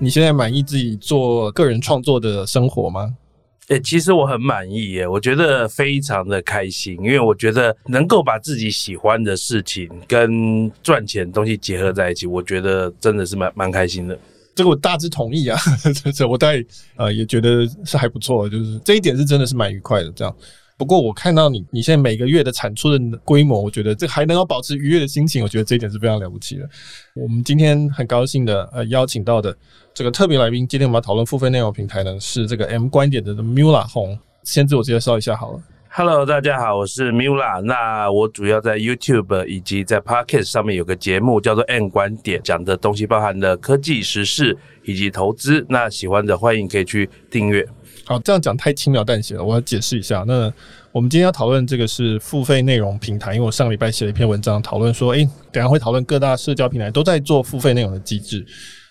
你现在满意自己做个人创作的生活吗？诶、欸，其实我很满意耶，我觉得非常的开心，因为我觉得能够把自己喜欢的事情跟赚钱的东西结合在一起，我觉得真的是蛮蛮开心的。这个我大致同意啊，这我大概呃也觉得是还不错，就是这一点是真的是蛮愉快的这样。不过我看到你你现在每个月的产出的规模，我觉得这还能够保持愉悦的心情，我觉得这一点是非常了不起的。我们今天很高兴的呃邀请到的这个特别来宾，今天我们要讨论付费内容平台呢，是这个 M 观点的 Mula 红。先自我介绍一下好了。Hello，大家好，我是 Mula。那我主要在 YouTube 以及在 Podcast 上面有个节目叫做 M 观点，讲的东西包含了科技、时事以及投资。那喜欢的欢迎可以去订阅。好，这样讲太轻描淡写了，我要解释一下。那我们今天要讨论这个是付费内容平台，因为我上个礼拜写了一篇文章，讨论说，诶、等下会讨论各大社交平台都在做付费内容的机制。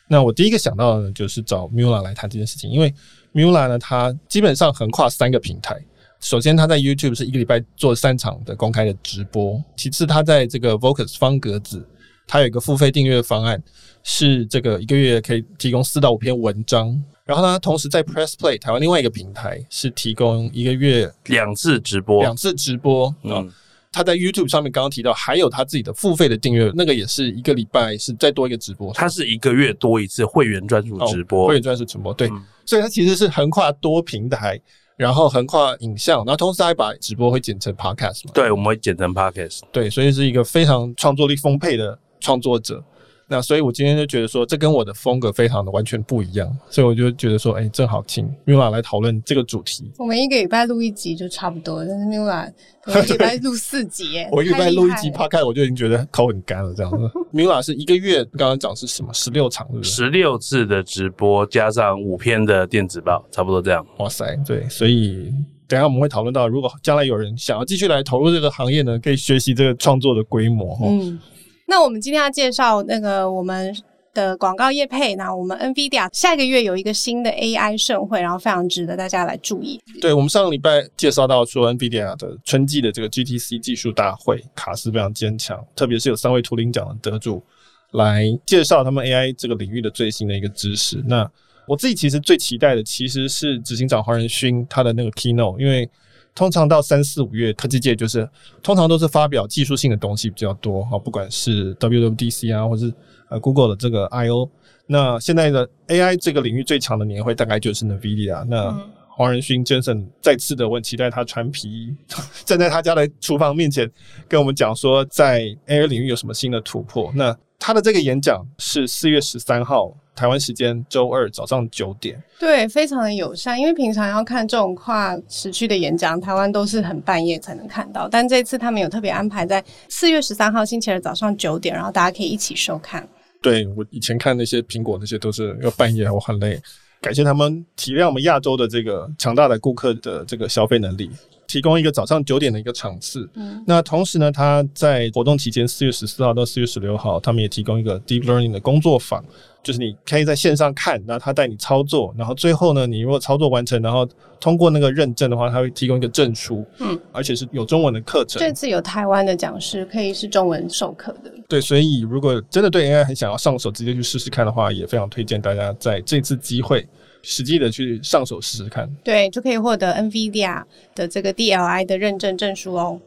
那我第一个想到的呢，就是找 Mula 来谈这件事情，因为 Mula 呢，它基本上横跨三个平台。首先，他在 YouTube 是一个礼拜做三场的公开的直播；其次，他在这个 Vocus 方格子，他有一个付费订阅方案，是这个一个月可以提供四到五篇文章。然后呢，同时在 Press Play 台湾另外一个平台是提供一个月两次直播，两次直播。嗯，他在 YouTube 上面刚刚提到，还有他自己的付费的订阅，那个也是一个礼拜是再多一个直播。他是一个月多一次会员专属直播，哦、会员专属直播。对，嗯、所以他其实是横跨多平台，然后横跨影像，然后同时还把直播会剪成 Podcast 嘛？对，我们会剪成 Podcast。对，所以是一个非常创作力丰沛的创作者。那所以，我今天就觉得说，这跟我的风格非常的完全不一样，所以我就觉得说，哎、欸，正好请 Mila 来讨论这个主题。我们一个礼拜录一集就差不多，但是 Mila 一个礼拜录四集耶，我一个礼拜录一集 Podcast，我就已经觉得口很干了。这样子，Mila 是一个月刚刚讲是什么？十六场是不是？十六次的直播加上五篇的电子报，差不多这样。哇塞，对，所以等一下我们会讨论到，如果将来有人想要继续来投入这个行业呢，可以学习这个创作的规模。嗯。那我们今天要介绍那个我们的广告业配，那我们 NVIDIA 下个月有一个新的 AI 盛会，然后非常值得大家来注意。对，我们上个礼拜介绍到说 NVIDIA 的春季的这个 GTC 技术大会，卡斯非常坚强，特别是有三位图灵奖的得主来介绍他们 AI 这个领域的最新的一个知识。那我自己其实最期待的其实是执行长黄仁勋他的那个 Keynote，因为。通常到三四五月，科技界就是通常都是发表技术性的东西比较多哈，不管是 WWDC 啊，或是呃 Google 的这个 I/O。那现在的 AI 这个领域最强的年会大概就是 NVIDIA。那黄仁勋 Jensen 再次的，我很期待他穿皮衣 站在他家的厨房面前，跟我们讲说在 AI 领域有什么新的突破。那他的这个演讲是四月十三号。台湾时间周二早上九点，对，非常的友善。因为平常要看这种跨时区的演讲，台湾都是很半夜才能看到，但这次他们有特别安排在四月十三号星期二早上九点，然后大家可以一起收看。对，我以前看那些苹果那些都是要半夜，我很累。感谢他们体谅我们亚洲的这个强大的顾客的这个消费能力。提供一个早上九点的一个场次，嗯，那同时呢，他在活动期间四月十四号到四月十六号，他们也提供一个 deep learning 的工作坊，就是你可以在线上看，然后他带你操作，然后最后呢，你如果操作完成，然后通过那个认证的话，他会提供一个证书，嗯，而且是有中文的课程。这次有台湾的讲师可以是中文授课的，对，所以如果真的对 AI 很想要上手，直接去试试看的话，也非常推荐大家在这次机会。实际的去上手试试看，对，就可以获得 NVIDIA 的这个 DLI 的认证证书哦。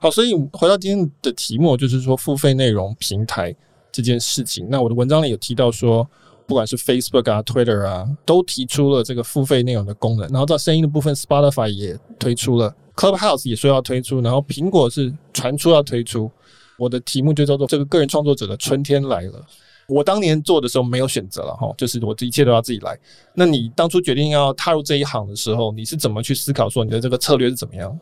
好，所以回到今天的题目，就是说付费内容平台这件事情。那我的文章里有提到说，不管是 Facebook 啊、Twitter 啊，都提出了这个付费内容的功能。然后到声音的部分，Spotify 也推出了，Clubhouse 也说要推出，然后苹果是传出要推出。我的题目就叫做“这个个人创作者的春天来了”。我当年做的时候没有选择了哈，就是我这一切都要自己来。那你当初决定要踏入这一行的时候，你是怎么去思考说你的这个策略是怎么样？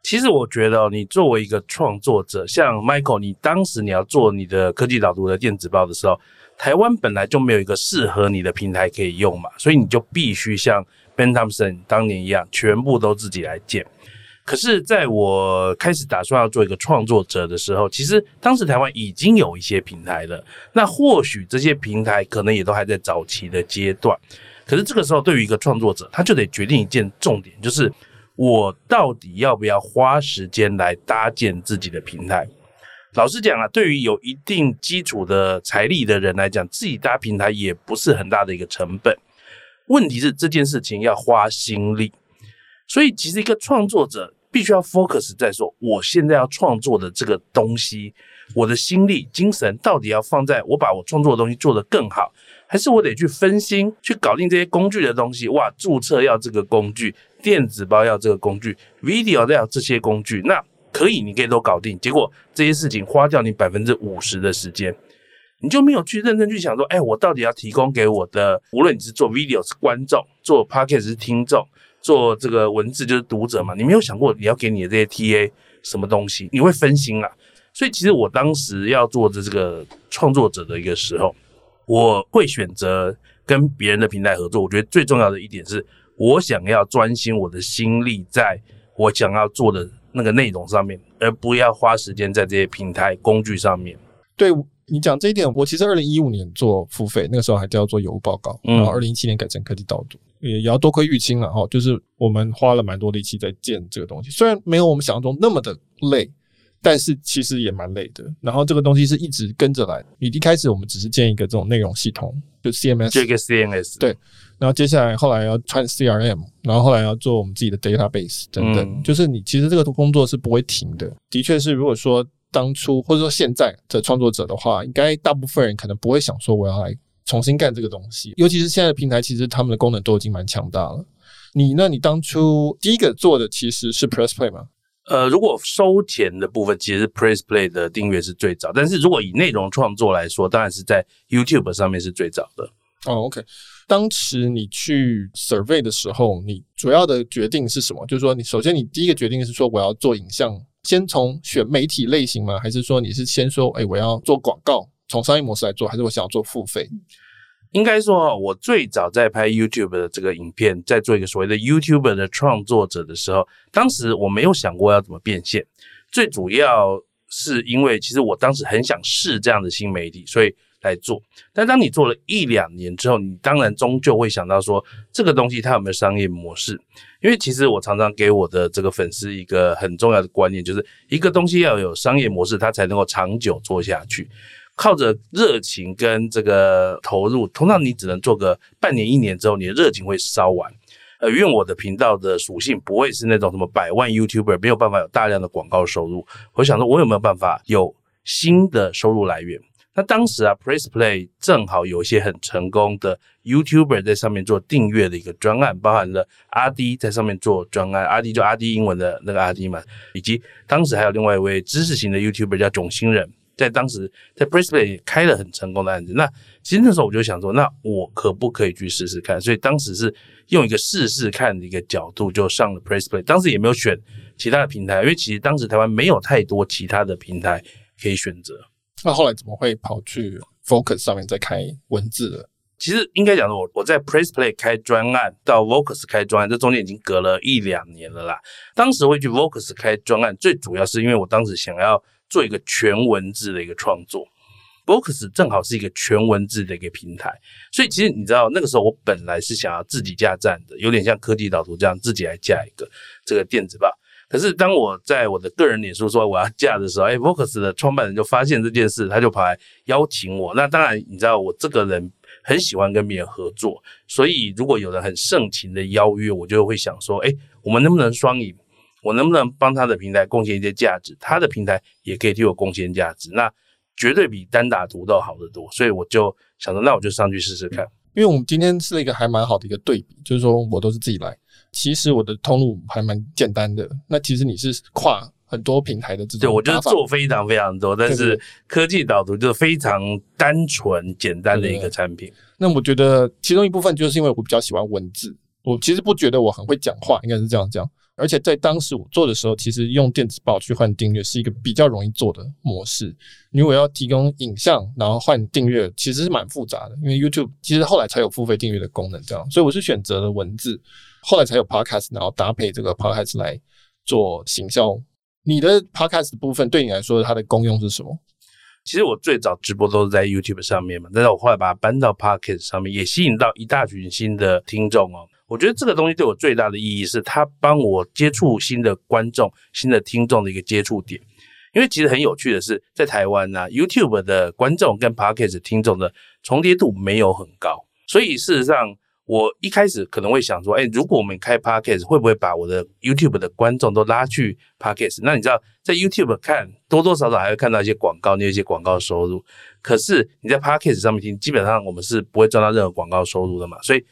其实我觉得，你作为一个创作者，像 Michael，你当时你要做你的科技导读的电子报的时候，台湾本来就没有一个适合你的平台可以用嘛，所以你就必须像 Ben Thompson 当年一样，全部都自己来建。可是，在我开始打算要做一个创作者的时候，其实当时台湾已经有一些平台了。那或许这些平台可能也都还在早期的阶段。可是这个时候，对于一个创作者，他就得决定一件重点，就是我到底要不要花时间来搭建自己的平台。老实讲啊，对于有一定基础的财力的人来讲，自己搭平台也不是很大的一个成本。问题是这件事情要花心力，所以其实一个创作者必须要 focus 在说，我现在要创作的这个东西，我的心力、精神到底要放在我把我创作的东西做得更好，还是我得去分心去搞定这些工具的东西？哇，注册要这个工具，电子包要这个工具，video 要这些工具，那可以，你可以都搞定。结果这些事情花掉你百分之五十的时间。你就没有去认真去想说，哎，我到底要提供给我的，无论你是做 video 是观众，做 podcast 是听众，做这个文字就是读者嘛，你没有想过你要给你的这些 TA 什么东西，你会分心啊。所以其实我当时要做的这个创作者的一个时候，我会选择跟别人的平台合作。我觉得最重要的一点是我想要专心我的心力在我想要做的那个内容上面，而不要花时间在这些平台工具上面。对。你讲这一点，我其实二零一五年做付费，那个时候还叫做有物报告，然后二零一七年改成科技导读，也也要多亏玉清了哈，就是我们花了蛮多力气在建这个东西，虽然没有我们想象中那么的累，但是其实也蛮累的。然后这个东西是一直跟着来，你一开始我们只是建一个这种内容系统，就 CMS，这个 CMS，对，然后接下来后来要穿 CRM，然后后来要做我们自己的 database 等等，就是你其实这个工作是不会停的。的确是，如果说。当初或者说现在的创作者的话，应该大部分人可能不会想说我要来重新干这个东西，尤其是现在的平台，其实他们的功能都已经蛮强大了。你那你当初第一个做的其实是 Press Play 吗？呃，如果收钱的部分，其实 Press Play 的订阅是最早，但是如果以内容创作来说，当然是在 YouTube 上面是最早的。哦，OK，当时你去 Survey 的时候，你主要的决定是什么？就是说，你首先你第一个决定是说我要做影像。先从选媒体类型吗？还是说你是先说，哎，我要做广告，从商业模式来做，还是我想要做付费？应该说，我最早在拍 YouTube 的这个影片，在做一个所谓的 YouTuber 的创作者的时候，当时我没有想过要怎么变现。最主要是因为，其实我当时很想试这样的新媒体，所以来做。但当你做了一两年之后，你当然终究会想到说，这个东西它有没有商业模式？因为其实我常常给我的这个粉丝一个很重要的观念，就是一个东西要有商业模式，它才能够长久做下去。靠着热情跟这个投入，通常你只能做个半年一年之后，你的热情会烧完。呃，因为我的频道的属性不会是那种什么百万 YouTuber，没有办法有大量的广告收入。我想说，我有没有办法有新的收入来源？那当时啊，Press Play 正好有一些很成功的 YouTuber 在上面做订阅的一个专案，包含了阿 D 在上面做专案，阿 D 就阿 D 英文的那个阿 D 嘛，以及当时还有另外一位知识型的 YouTuber 叫囧星人，在当时在 Press Play 也开了很成功的案子。那其实那时候我就想说，那我可不可以去试试看？所以当时是用一个试试看的一个角度就上了 Press Play，当时也没有选其他的平台，因为其实当时台湾没有太多其他的平台可以选择。那后来怎么会跑去 Focus 上面再开文字了？其实应该讲说，我我在 Press Play 开专案到 Vocus 开专案，这中间已经隔了一两年了啦。当时会去 Vocus 开专案，最主要是因为我当时想要做一个全文字的一个创作。Vocus 正好是一个全文字的一个平台，所以其实你知道那个时候我本来是想要自己架站的，有点像科技导图这样自己来架一个这个电子报。可是当我在我的个人脸书说我要架的时候，哎，Vocus 的创办人就发现这件事，他就跑来邀请我。那当然，你知道我这个人很喜欢跟别人合作，所以如果有人很盛情的邀约，我就会想说，哎，我们能不能双赢？我能不能帮他的平台贡献一些价值？他的平台也可以替我贡献价值，那绝对比单打独斗好得多。所以我就想说，那我就上去试试看。因为我们今天是一个还蛮好的一个对比，就是说我都是自己来。其实我的通路还蛮简单的，那其实你是跨很多平台的这种，对，我就是做非常非常多，但是科技导读就是非常单纯简单的一个产品。那我觉得其中一部分就是因为我比较喜欢文字，我其实不觉得我很会讲话，应该是这样讲。而且在当时我做的时候，其实用电子报去换订阅是一个比较容易做的模式。如果要提供影像，然后换订阅，其实是蛮复杂的，因为 YouTube 其实后来才有付费订阅的功能，这样，所以我是选择了文字。后来才有 Podcast，然后搭配这个 Podcast 来做行销。你的 Podcast 部分对你来说，它的功用是什么？其实我最早直播都是在 YouTube 上面嘛，但是我后来把它搬到 Podcast 上面，也吸引到一大群新的听众哦。我觉得这个东西对我最大的意义是，它帮我接触新的观众、新的听众的一个接触点。因为其实很有趣的是，在台湾呢、，YouTube 的观众跟 Podcast 听众的重叠度没有很高，所以事实上。我一开始可能会想说，哎，如果我们开 Podcast，会不会把我的 YouTube 的观众都拉去 Podcast？那你知道，在 YouTube 看多多少少还会看到一些广告，那一些广告收入。可是你在 Podcast 上面听，基本上我们是不会赚到任何广告收入的嘛。所以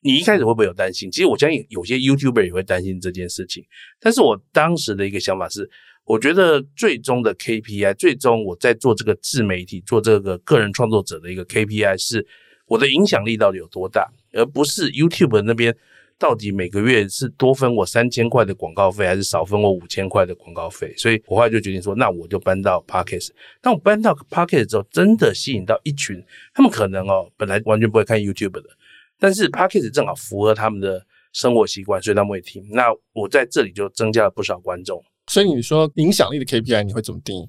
你一开始会不会有担心？其实我相信有些 YouTuber 也会担心这件事情。但是我当时的一个想法是，我觉得最终的 KPI，最终我在做这个自媒体、做这个个人创作者的一个 KPI 是。我的影响力到底有多大，而不是 YouTube 那边到底每个月是多分我三千块的广告费，还是少分我五千块的广告费？所以我后来就决定说，那我就搬到 Podcast。当我搬到 Podcast 之后，真的吸引到一群他们可能哦，本来完全不会看 YouTube 的，但是 Podcast 正好符合他们的生活习惯，所以他们会听。那我在这里就增加了不少观众。所以你说影响力的 KPI 你会怎么定义？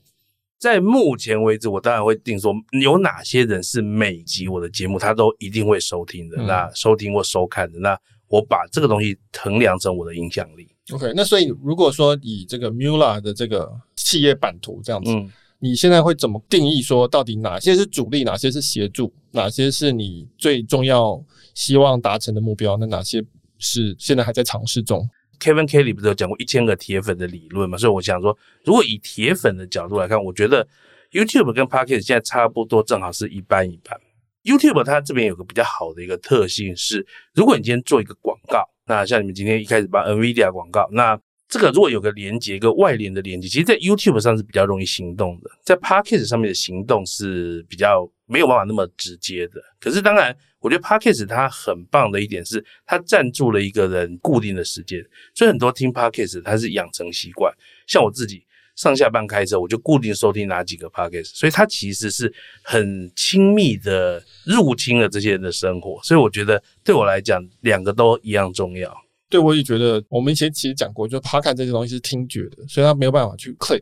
在目前为止，我当然会定说有哪些人是每集我的节目他都一定会收听的，嗯、那收听或收看的，那我把这个东西衡量成我的影响力。OK，那所以如果说以这个 Mula 的这个企业版图这样子，嗯，你现在会怎么定义说到底哪些是主力，哪些是协助，哪些是你最重要希望达成的目标？那哪些是现在还在尝试中？Kevin Kelly 不是有讲过一千个铁粉的理论嘛？所以我想说，如果以铁粉的角度来看，我觉得 YouTube 跟 Podcast 现在差不多，正好是一半一半。YouTube 它这边有个比较好的一个特性是，如果你今天做一个广告，那像你们今天一开始把 NVIDIA 广告，那这个如果有个连接，一个外联的连接，其实，在 YouTube 上是比较容易行动的，在 Podcast 上面的行动是比较没有办法那么直接的。可是当然。我觉得 Podcast 它很棒的一点是，它占住了一个人固定的时间，所以很多听 Podcast 它是养成习惯。像我自己上下班开车，我就固定收听哪几个 Podcast，所以它其实是很亲密的入侵了这些人的生活。所以我觉得对我来讲，两个都一样重要。对，我也觉得，我们以前其实讲过，就 Podcast 这些东西是听觉的，所以它没有办法去 click。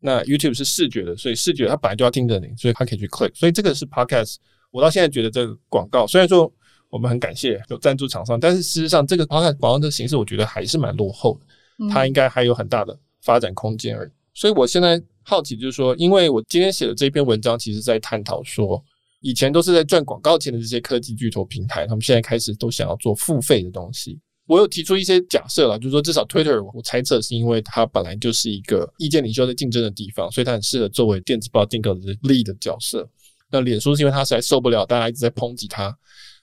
那 YouTube 是视觉的，所以视觉它本来就要盯着你，所以它可以去 click。所以这个是 Podcast。我到现在觉得这个广告，虽然说我们很感谢有赞助厂商，但是事实上这个 podcast 广告的形式，我觉得还是蛮落后的，它应该还有很大的发展空间而已。所以我现在好奇就是说，因为我今天写的这篇文章，其实在探讨说，以前都是在赚广告钱的这些科技巨头平台，他们现在开始都想要做付费的东西。我有提出一些假设了，就是说至少 Twitter，我猜测是因为它本来就是一个意见领袖在竞争的地方，所以它很适合作为电子报订购的 lead 的角色。那脸书是因为它实在受不了大家一直在抨击它，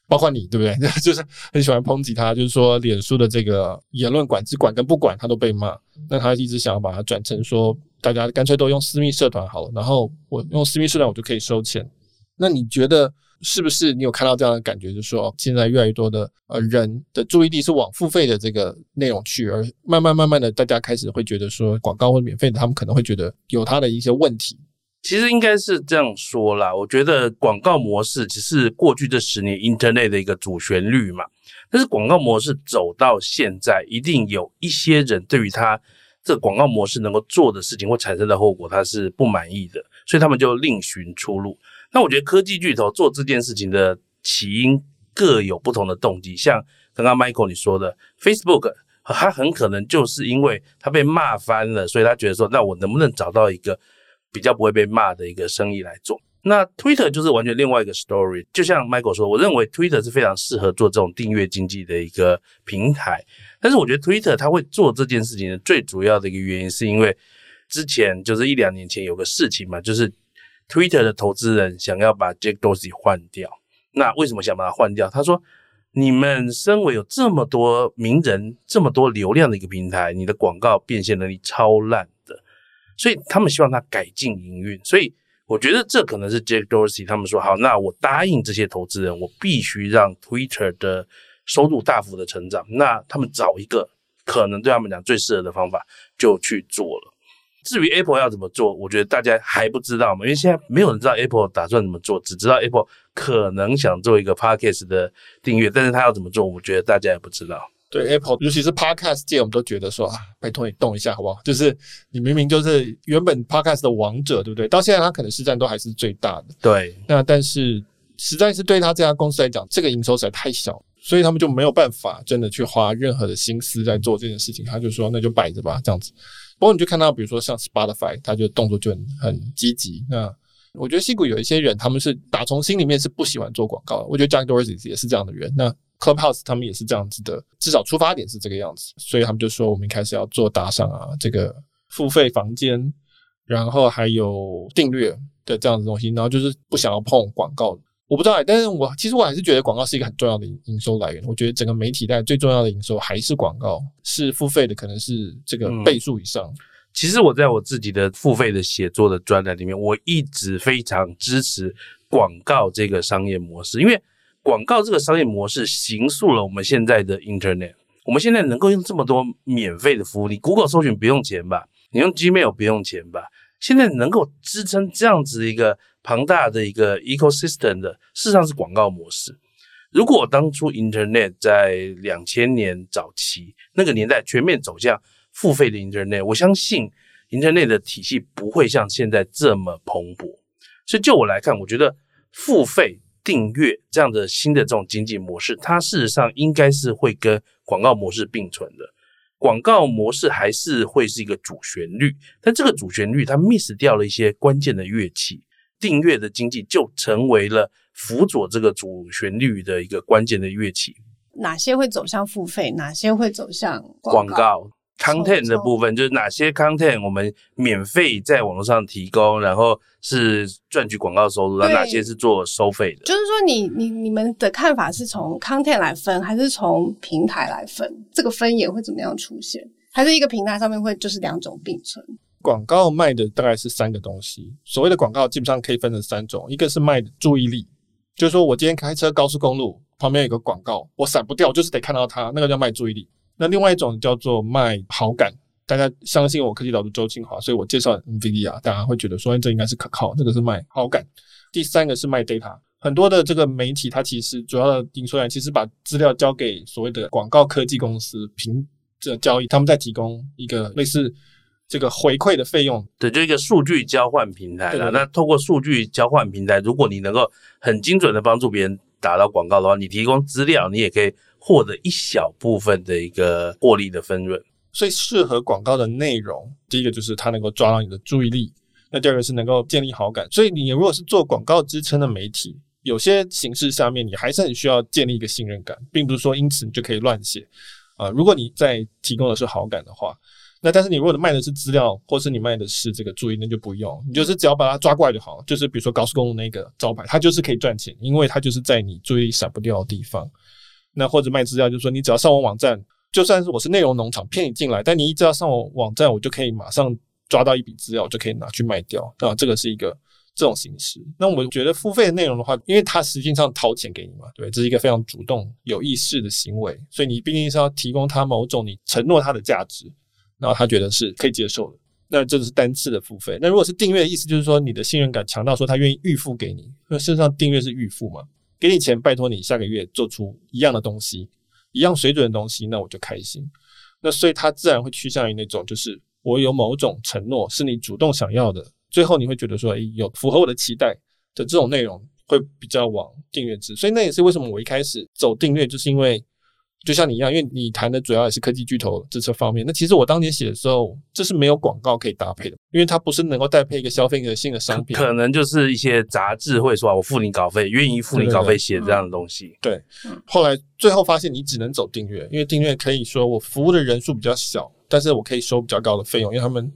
包括你对不对？就是很喜欢抨击它，就是说脸书的这个言论管制管跟不管它都被骂。那他一直想要把它转成说，大家干脆都用私密社团好了，然后我用私密社团我就可以收钱。那你觉得是不是？你有看到这样的感觉，就是说现在越来越多的呃人的注意力是往付费的这个内容去，而慢慢慢慢的大家开始会觉得说广告或免费的，他们可能会觉得有他的一些问题。其实应该是这样说啦，我觉得广告模式只是过去这十年 Internet 的一个主旋律嘛。但是广告模式走到现在，一定有一些人对于他这广告模式能够做的事情或产生的后果，他是不满意的，所以他们就另寻出路。那我觉得科技巨头做这件事情的起因各有不同的动机，像刚刚 Michael 你说的 Facebook，他很可能就是因为他被骂翻了，所以他觉得说，那我能不能找到一个比较不会被骂的一个生意来做，那 Twitter 就是完全另外一个 story。就像 Michael 说，我认为 Twitter 是非常适合做这种订阅经济的一个平台。但是我觉得 Twitter 它会做这件事情的最主要的一个原因，是因为之前就是一两年前有个事情嘛，就是 Twitter 的投资人想要把 Jack Dorsey 换掉。那为什么想把他换掉？他说：“你们身为有这么多名人、这么多流量的一个平台，你的广告变现能力超烂的。”所以他们希望他改进营运，所以我觉得这可能是 Jack Dorsey 他们说好，那我答应这些投资人，我必须让 Twitter 的收入大幅的成长。那他们找一个可能对他们讲最适合的方法就去做了。至于 Apple 要怎么做，我觉得大家还不知道嘛，因为现在没有人知道 Apple 打算怎么做，只知道 Apple 可能想做一个 Podcast 的订阅，但是他要怎么做，我觉得大家也不知道。对 Apple，尤其是 Podcast 界，我们都觉得说啊，拜托你动一下好不好？就是你明明就是原本 Podcast 的王者，对不对？到现在他可能市占都还是最大的。对，那但是实在是对他这家公司来讲，这个营收实在太小，所以他们就没有办法真的去花任何的心思在做这件事情。他就说那就摆着吧，这样子。不过你就看到，比如说像 Spotify，它就动作就很很积极。那我觉得矽谷有一些人，他们是打从心里面是不喜欢做广告的。我觉得 Jack Dorsey 也是这样的人。那 Clubhouse 他们也是这样子的，至少出发点是这个样子，所以他们就说我们一开始要做打赏啊，这个付费房间，然后还有订阅的这样子东西，然后就是不想要碰广告。我不知道，但是我其实我还是觉得广告是一个很重要的营收来源。我觉得整个媒体带最重要的营收还是广告，是付费的，可能是这个倍数以上。嗯，其实我在我自己的付费的写作的专栏里面，我一直非常支持广告这个商业模式，因为广告这个商业模式形塑了我们现在的 Internet。我们现在能够用这么多免费的服务，你 Google 搜寻不用钱吧？你用 Gmail 不用钱吧？现在能够支撑这样子一个。庞大的一个 ecosystem 的，事实上是广告模式。如果当初 Internet 在两千年早期那个年代全面走向付费的 Internet，我相信 Internet 的体系不会像现在这么蓬勃。所以就我来看，我觉得付费订阅这样的新的这种经济模式，它事实上应该是会跟广告模式并存的。广告模式还是会是一个主旋律，但这个主旋律它 miss 掉了一些关键的乐器。订阅的经济就成为了辅佐这个主旋律的一个关键的乐器。哪些会走向付费？哪些会走向广告？Content 的部分就是哪些 Content 我们免费在网络上提供，然后是赚取广告收入，那哪些是做收费的？就是说你，你你你们的看法是从 Content 来分，还是从平台来分？这个分野会怎么样出现？还是一个平台上面会就是两种并存？广告卖的大概是三个东西。所谓的广告基本上可以分成三种，一个是卖注意力，就是说我今天开车高速公路旁边有个广告，我闪不掉，就是得看到它，那个叫卖注意力。那另外一种叫做卖好感，大家相信我科技导读周清华，所以我介绍 NVIDIA，大家会觉得说这应该是可靠，这个是卖好感。第三个是卖 data，很多的这个媒体它其实主要的营收来源其实把资料交给所谓的广告科技公司凭这交易，他们在提供一个类似。这个回馈的费用，对，就一个数据交换平台了。那透过数据交换平台，如果你能够很精准的帮助别人打到广告的话，你提供资料，你也可以获得一小部分的一个获利的分润。所以适合广告的内容，第一个就是它能够抓到你的注意力，那第二个是能够建立好感。所以你如果是做广告支撑的媒体，有些形式下面你还是很需要建立一个信任感，并不是说因此你就可以乱写啊。如果你在提供的是好感的话。那但是你如果卖的是资料，或是你卖的是这个注意，那就不用，你就是只要把它抓过来就好。就是比如说高速公路那个招牌，它就是可以赚钱，因为它就是在你注意闪不掉的地方。那或者卖资料，就是说你只要上我网站，就算是我是内容农场骗你进来，但你一直要上我网站，我就可以马上抓到一笔资料，就可以拿去卖掉啊。这个是一个这种形式。那我觉得付费的内容的话，因为它实际上掏钱给你嘛，对，这是一个非常主动有意识的行为，所以你毕竟是要提供他某种你承诺他的价值。然后他觉得是可以接受的，那这是单次的付费。那如果是订阅意思，就是说你的信任感强到说他愿意预付给你，那事实上订阅是预付嘛，给你钱，拜托你下个月做出一样的东西，一样水准的东西，那我就开心。那所以他自然会趋向于那种，就是我有某种承诺是你主动想要的，最后你会觉得说，诶，有符合我的期待的这种内容，会比较往订阅制。所以那也是为什么我一开始走订阅，就是因为。就像你一样，因为你谈的主要也是科技巨头这这方面。那其实我当年写的时候，这是没有广告可以搭配的，因为它不是能够搭配一个消费者性的商品。可能就是一些杂志会说，我付你稿费，愿意付你稿费写这样的东西。对，后来最后发现你只能走订阅，因为订阅可以说我服务的人数比较小，但是我可以收比较高的费用，因为他们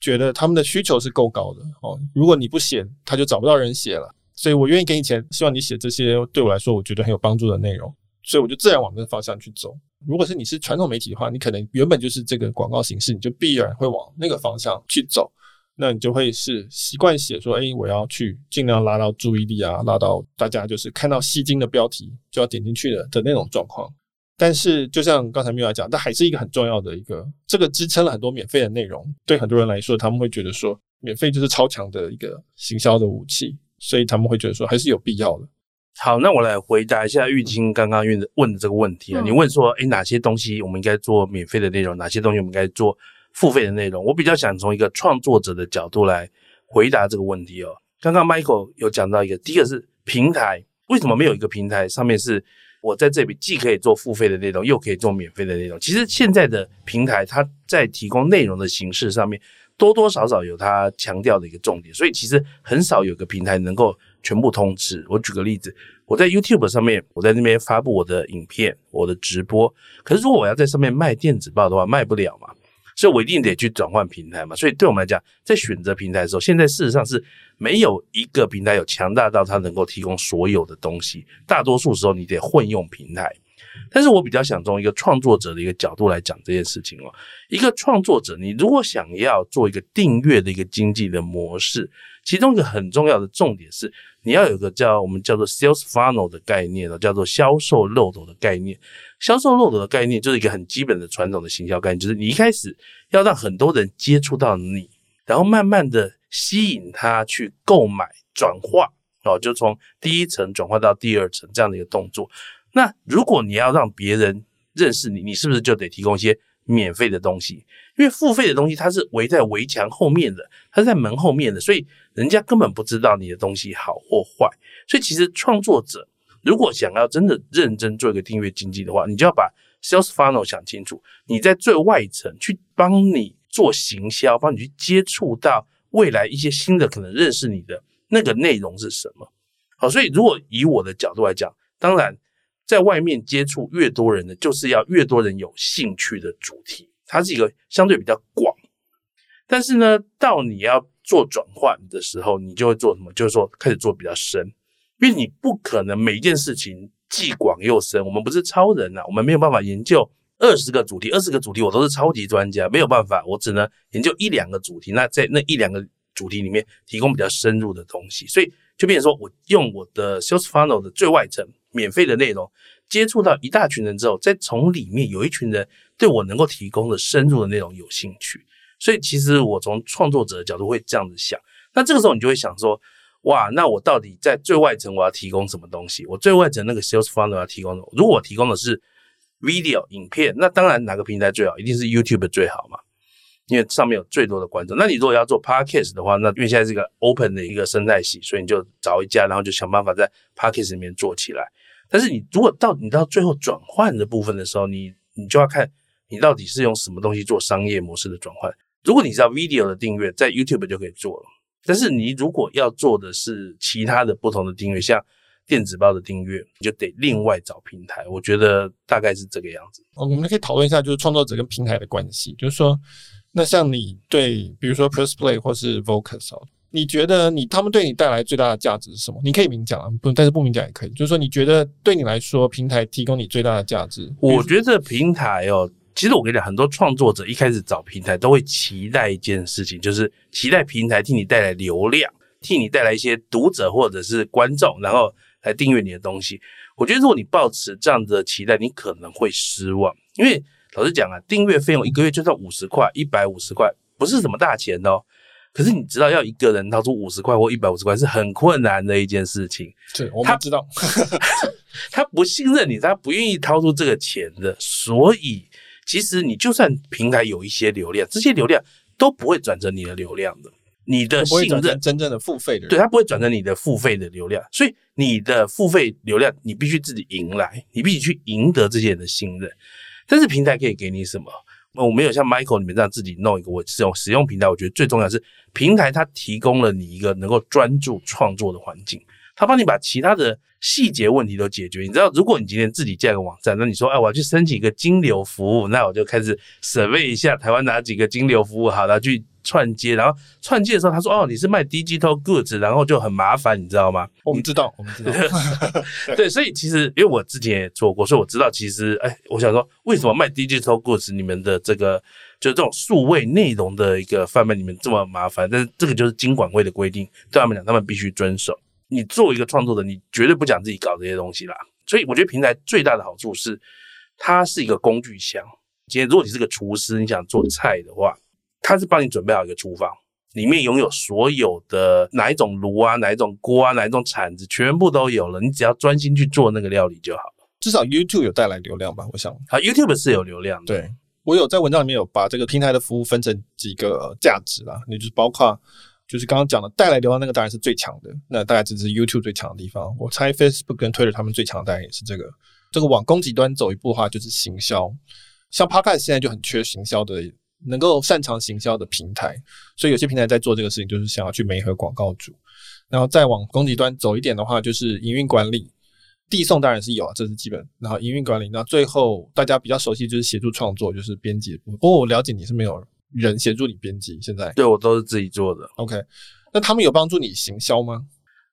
觉得他们的需求是够高的哦。如果你不写，他就找不到人写了，所以我愿意给你钱，希望你写这些对我来说我觉得很有帮助的内容。所以我就自然往这个方向去走。如果是你是传统媒体的话，你可能原本就是这个广告形式，你就必然会往那个方向去走。那你就会是习惯写说，诶，我要去尽量拉到注意力啊，拉到大家就是看到吸睛的标题就要点进去的的那种状况。但是就像刚才缪来讲，它还是一个很重要的一个，这个支撑了很多免费的内容。对很多人来说，他们会觉得说，免费就是超强的一个行销的武器，所以他们会觉得说，还是有必要的。好，那我来回答一下玉清刚刚问的问的这个问题啊。你问说，诶，哪些东西我们应该做免费的内容，哪些东西我们应该做付费的内容？我比较想从一个创作者的角度来回答这个问题哦。刚刚 Michael 有讲到一个，第一个是平台，为什么没有一个平台上面是我在这里既可以做付费的内容，又可以做免费的内容。其实现在的平台，它在提供内容的形式上面，多多少少有它强调的一个重点，所以其实很少有个平台能够全部通吃。我举个例子，我在 YouTube 上面，我在那边发布我的影片、我的直播，可是如果我要在上面卖电子报的话，卖不了嘛。所以我一定得去转换平台嘛，所以对我们来讲，在选择平台的时候，现在事实上是没有一个平台有强大到它能够提供所有的东西，大多数时候你得混用平台。但是我比较想从一个创作者的一个角度来讲这件事情哦，一个创作者，你如果想要做一个订阅的一个经济的模式，其中一个很重要的重点是，你要有个叫我们叫做 sales funnel 的概念哦，叫做销售漏斗的概念。销售漏斗的概念就是一个很基本的传统的行销概念，就是你一开始要让很多人接触到你，然后慢慢的吸引他去购买转化哦，就从第一层转化到第二层这样的一个动作。那如果你要让别人认识你，你是不是就得提供一些免费的东西？因为付费的东西它是围在围墙后面的，它是在门后面的，所以人家根本不知道你的东西好或坏。所以其实创作者。如果想要真的认真做一个订阅经济的话，你就要把 sales funnel 想清楚。你在最外层去帮你做行销，帮你去接触到未来一些新的可能认识你的那个内容是什么？好，所以如果以我的角度来讲，当然在外面接触越多人的，就是要越多人有兴趣的主题，它是一个相对比较广。但是呢，到你要做转换的时候，你就会做什么？就是说开始做比较深。因为你不可能每一件事情既广又深，我们不是超人呐、啊，我们没有办法研究二十个主题，二十个主题我都是超级专家，没有办法，我只能研究一两个主题。那在那一两个主题里面提供比较深入的东西，所以就变成说我用我的 Sales Funnel 的最外层免费的内容接触到一大群人之后，再从里面有一群人对我能够提供的深入的内容有兴趣，所以其实我从创作者的角度会这样子想，那这个时候你就会想说。哇，那我到底在最外层我要提供什么东西？我最外层那个 sales funnel 要提供什么？如果我提供的是 video 影片，那当然哪个平台最好？一定是 YouTube 最好嘛，因为上面有最多的观众。那你如果要做 podcast 的话，那因为现在是一个 open 的一个生态系，所以你就找一家，然后就想办法在 podcast 里面做起来。但是你如果到你到最后转换的部分的时候，你你就要看你到底是用什么东西做商业模式的转换。如果你知道 video 的订阅，在 YouTube 就可以做了。但是你如果要做的是其他的不同的订阅，像电子报的订阅，你就得另外找平台。我觉得大概是这个样子。我们可以讨论一下，就是创作者跟平台的关系。就是说，那像你对，比如说 PressPlay 或是 Vocus，你觉得你他们对你带来最大的价值是什么？你可以明讲啊，不，但是不明讲也可以。就是说，你觉得对你来说，平台提供你最大的价值？我觉得平台哦。其实我跟你讲，很多创作者一开始找平台都会期待一件事情，就是期待平台替你带来流量，替你带来一些读者或者是观众，然后来订阅你的东西。我觉得如果你抱持这样的期待，你可能会失望，因为老实讲啊，订阅费用一个月就算五十块、一百五十块，不是什么大钱哦。可是你知道，要一个人掏出五十块或一百五十块是很困难的一件事情。对，我们知道，他，他不信任你，他不愿意掏出这个钱的，所以。其实你就算平台有一些流量，这些流量都不会转成你的流量的。你的信任真正的付费的人，对，它不会转成你的付费的流量。所以你的付费流量，你必须自己赢来，你必须去赢得这些人的信任。但是平台可以给你什么？我没有像 Michael 你们这样自己弄一个我使用使用平台。我觉得最重要是平台它提供了你一个能够专注创作的环境，它帮你把其他的。细节问题都解决，你知道，如果你今天自己建个网站，那你说，哎，我要去申请一个金流服务，那我就开始 survey 一下台湾哪几个金流服务好，然后去串接，然后串接的时候，他说，哦，你是卖 digital goods，然后就很麻烦，你知道吗？我们知道，我们知道。对，所以其实因为我之前也做过，所以我知道，其实，哎，我想说，为什么卖 digital goods，你们的这个就是这种数位内容的一个贩卖，你们这么麻烦？但是这个就是经管会的规定，对他们讲，他们必须遵守。你作为一个创作者，你绝对不讲自己搞这些东西啦。所以我觉得平台最大的好处是，它是一个工具箱。今天如果你是个厨师，你想做菜的话，它是帮你准备好一个厨房，里面拥有所有的哪一种炉啊、哪一种锅啊、哪一种铲子，全部都有了。你只要专心去做那个料理就好了。至少 YouTube 有带来流量吧？我想，啊，YouTube 是有流量的。对，我有在文章里面有把这个平台的服务分成几个价值啦，那就是包括。就是刚刚讲的带来流量那个当然是最强的，那大概就是 YouTube 最强的地方。我猜 Facebook 跟 Twitter 他们最强的当然也是这个。这个往供给端走一步的话，就是行销。像 Podcast 现在就很缺行销的，能够擅长行销的平台，所以有些平台在做这个事情，就是想要去媒合广告主。然后再往供给端走一点的话，就是营运管理。递送当然是有啊，这是基本。然后营运管理，那最后大家比较熟悉就是协助创作，就是编辑。不过我了解你是没有人协助你编辑，现在。对，我都是自己做的。OK，那他们有帮助你行销吗？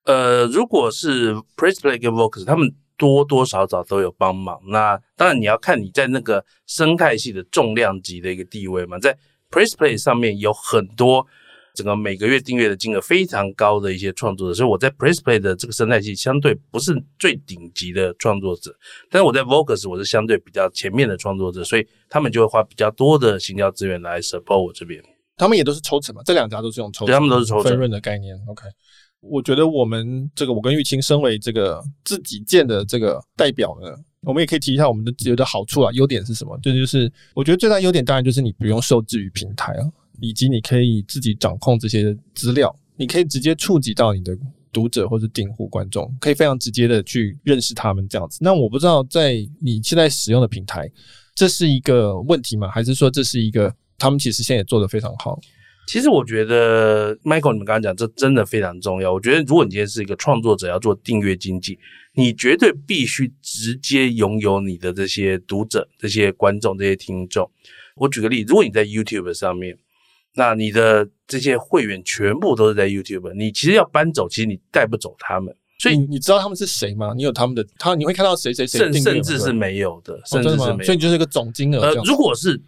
呃，如果是 PressPlay 跟 Vox，他们多多少少都有帮忙。那当然你要看你在那个生态系的重量级的一个地位嘛，在 PressPlay 上面有很多。整个每个月订阅的金额非常高的一些创作者，所以我在 PressPlay 的这个生态系相对不是最顶级的创作者，但是我在 Vocus 我是相对比较前面的创作者，所以他们就会花比较多的行销资源来 support 我这边。他们也都是抽成嘛，这两家都是用抽他们都是抽成分润的概念。OK，我觉得我们这个我跟玉清身为这个自己建的这个代表呢，我们也可以提一下我们的有的好处啊，优点是什么？这就，是我觉得最大优点当然就是你不用受制于平台啊。以及你可以自己掌控这些资料，你可以直接触及到你的读者或者订户观众，可以非常直接的去认识他们这样子。那我不知道在你现在使用的平台，这是一个问题吗？还是说这是一个他们其实现在也做得非常好？其实我觉得，Michael，你们刚刚讲这真的非常重要。我觉得如果你今天是一个创作者，要做订阅经济，你绝对必须直接拥有你的这些读者、这些观众、这些听众。我举个例子，如果你在 YouTube 上面。那你的这些会员全部都是在 YouTube，你其实要搬走，其实你带不走他们。所以你知道他们是谁吗？你有他们的，他你会看到谁谁谁，甚甚至是没有的，甚至是没有。所以你就是一个总金额。呃，如果是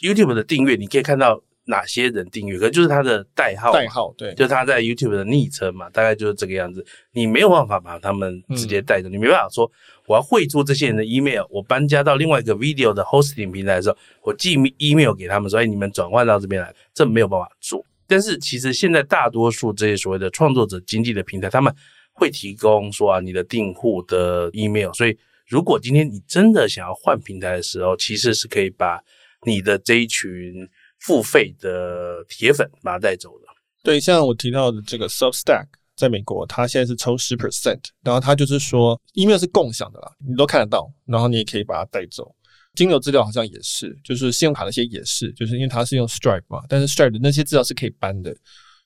YouTube 的订阅，你可以看到。哪些人订阅？可就是他的代号，代号对，就是他在 YouTube 的昵称嘛，大概就是这个样子。你没有办法把他们直接带走，嗯、你没办法说我要汇出这些人的 email，我搬家到另外一个 video 的 hosting 平台的时候，我寄 email 给他们说，哎，你们转换到这边来，这没有办法做。但是其实现在大多数这些所谓的创作者经济的平台，他们会提供说啊，你的订户的 email，所以如果今天你真的想要换平台的时候，其实是可以把你的这一群。付费的铁粉把它带走了。对，像我提到的这个 Substack，在美国，它现在是抽十 percent，然后它就是说，email 是共享的啦，你都看得到，然后你也可以把它带走。金流资料好像也是，就是信用卡那些也是，就是因为它是用 Stripe 嘛，但是 Stripe 那些资料是可以搬的，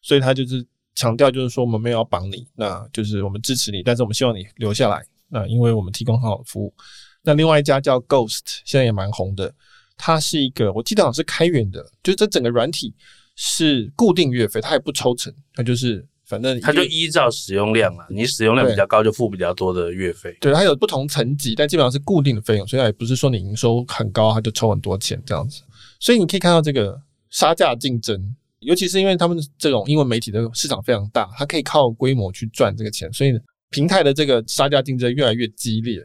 所以它就是强调，就是说我们没有要绑你，那就是我们支持你，但是我们希望你留下来，那因为我们提供很好的服务。那另外一家叫 Ghost，现在也蛮红的。它是一个，我记得好像是开源的，就是这整个软体是固定月费，它也不抽成，它就是反正它就依照使用量啊，你使用量比较高就付比较多的月费。对，它有不同层级，但基本上是固定的费用，所以它也不是说你营收很高，它就抽很多钱这样子。所以你可以看到这个杀价竞争，尤其是因为他们这种英文媒体的市场非常大，它可以靠规模去赚这个钱，所以平台的这个杀价竞争越来越激烈。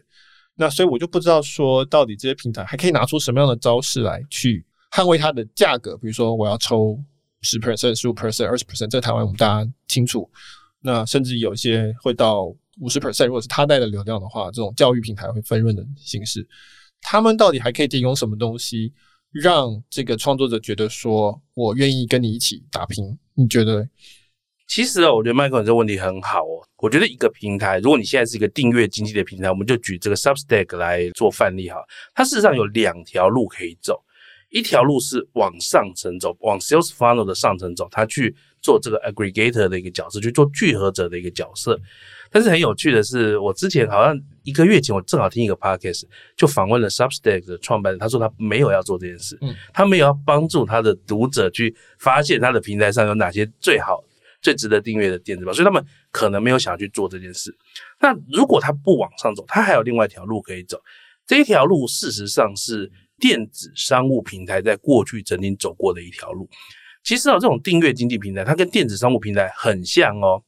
那所以我就不知道说到底这些平台还可以拿出什么样的招式来去捍卫它的价格，比如说我要抽十 percent、十五 percent、二十 percent，这个台湾我们大家清楚。那甚至有一些会到五十 percent，如果是他带的流量的话，这种教育平台会分润的形式，他们到底还可以提供什么东西，让这个创作者觉得说我愿意跟你一起打拼？你觉得？其实啊，我觉得 Michael 这个问题很好哦。我觉得一个平台，如果你现在是一个订阅经济的平台，我们就举这个 Substack 来做范例哈。它事实上有两条路可以走，一条路是往上层走，往 Sales Funnel 的上层走，它去做这个 Aggregator 的一个角色，去做聚合者的一个角色。但是很有趣的是，我之前好像一个月前，我正好听一个 Podcast，就访问了 Substack 的创办人，他说他没有要做这件事，嗯，他没有要帮助他的读者去发现他的平台上有哪些最好。最值得订阅的电子报，所以他们可能没有想要去做这件事。那如果他不往上走，他还有另外一条路可以走。这一条路事实上是电子商务平台在过去曾经走过的一条路。其实啊，这种订阅经济平台，它跟电子商务平台很像哦。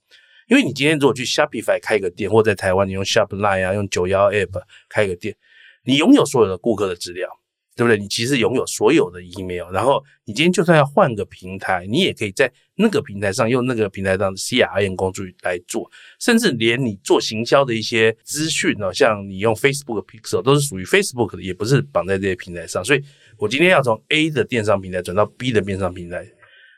因为你今天如果去 Shopify 开一个店，或在台湾你用 Shopline 啊，用九幺 App 开一个店，你拥有所有的顾客的资料。对不对？你其实拥有所有的 email，然后你今天就算要换个平台，你也可以在那个平台上用那个平台上的 CRM 工具来做，甚至连你做行销的一些资讯哦，像你用 Facebook Pixel 都是属于 Facebook 的，也不是绑在这些平台上。所以我今天要从 A 的电商平台转到 B 的电商平台，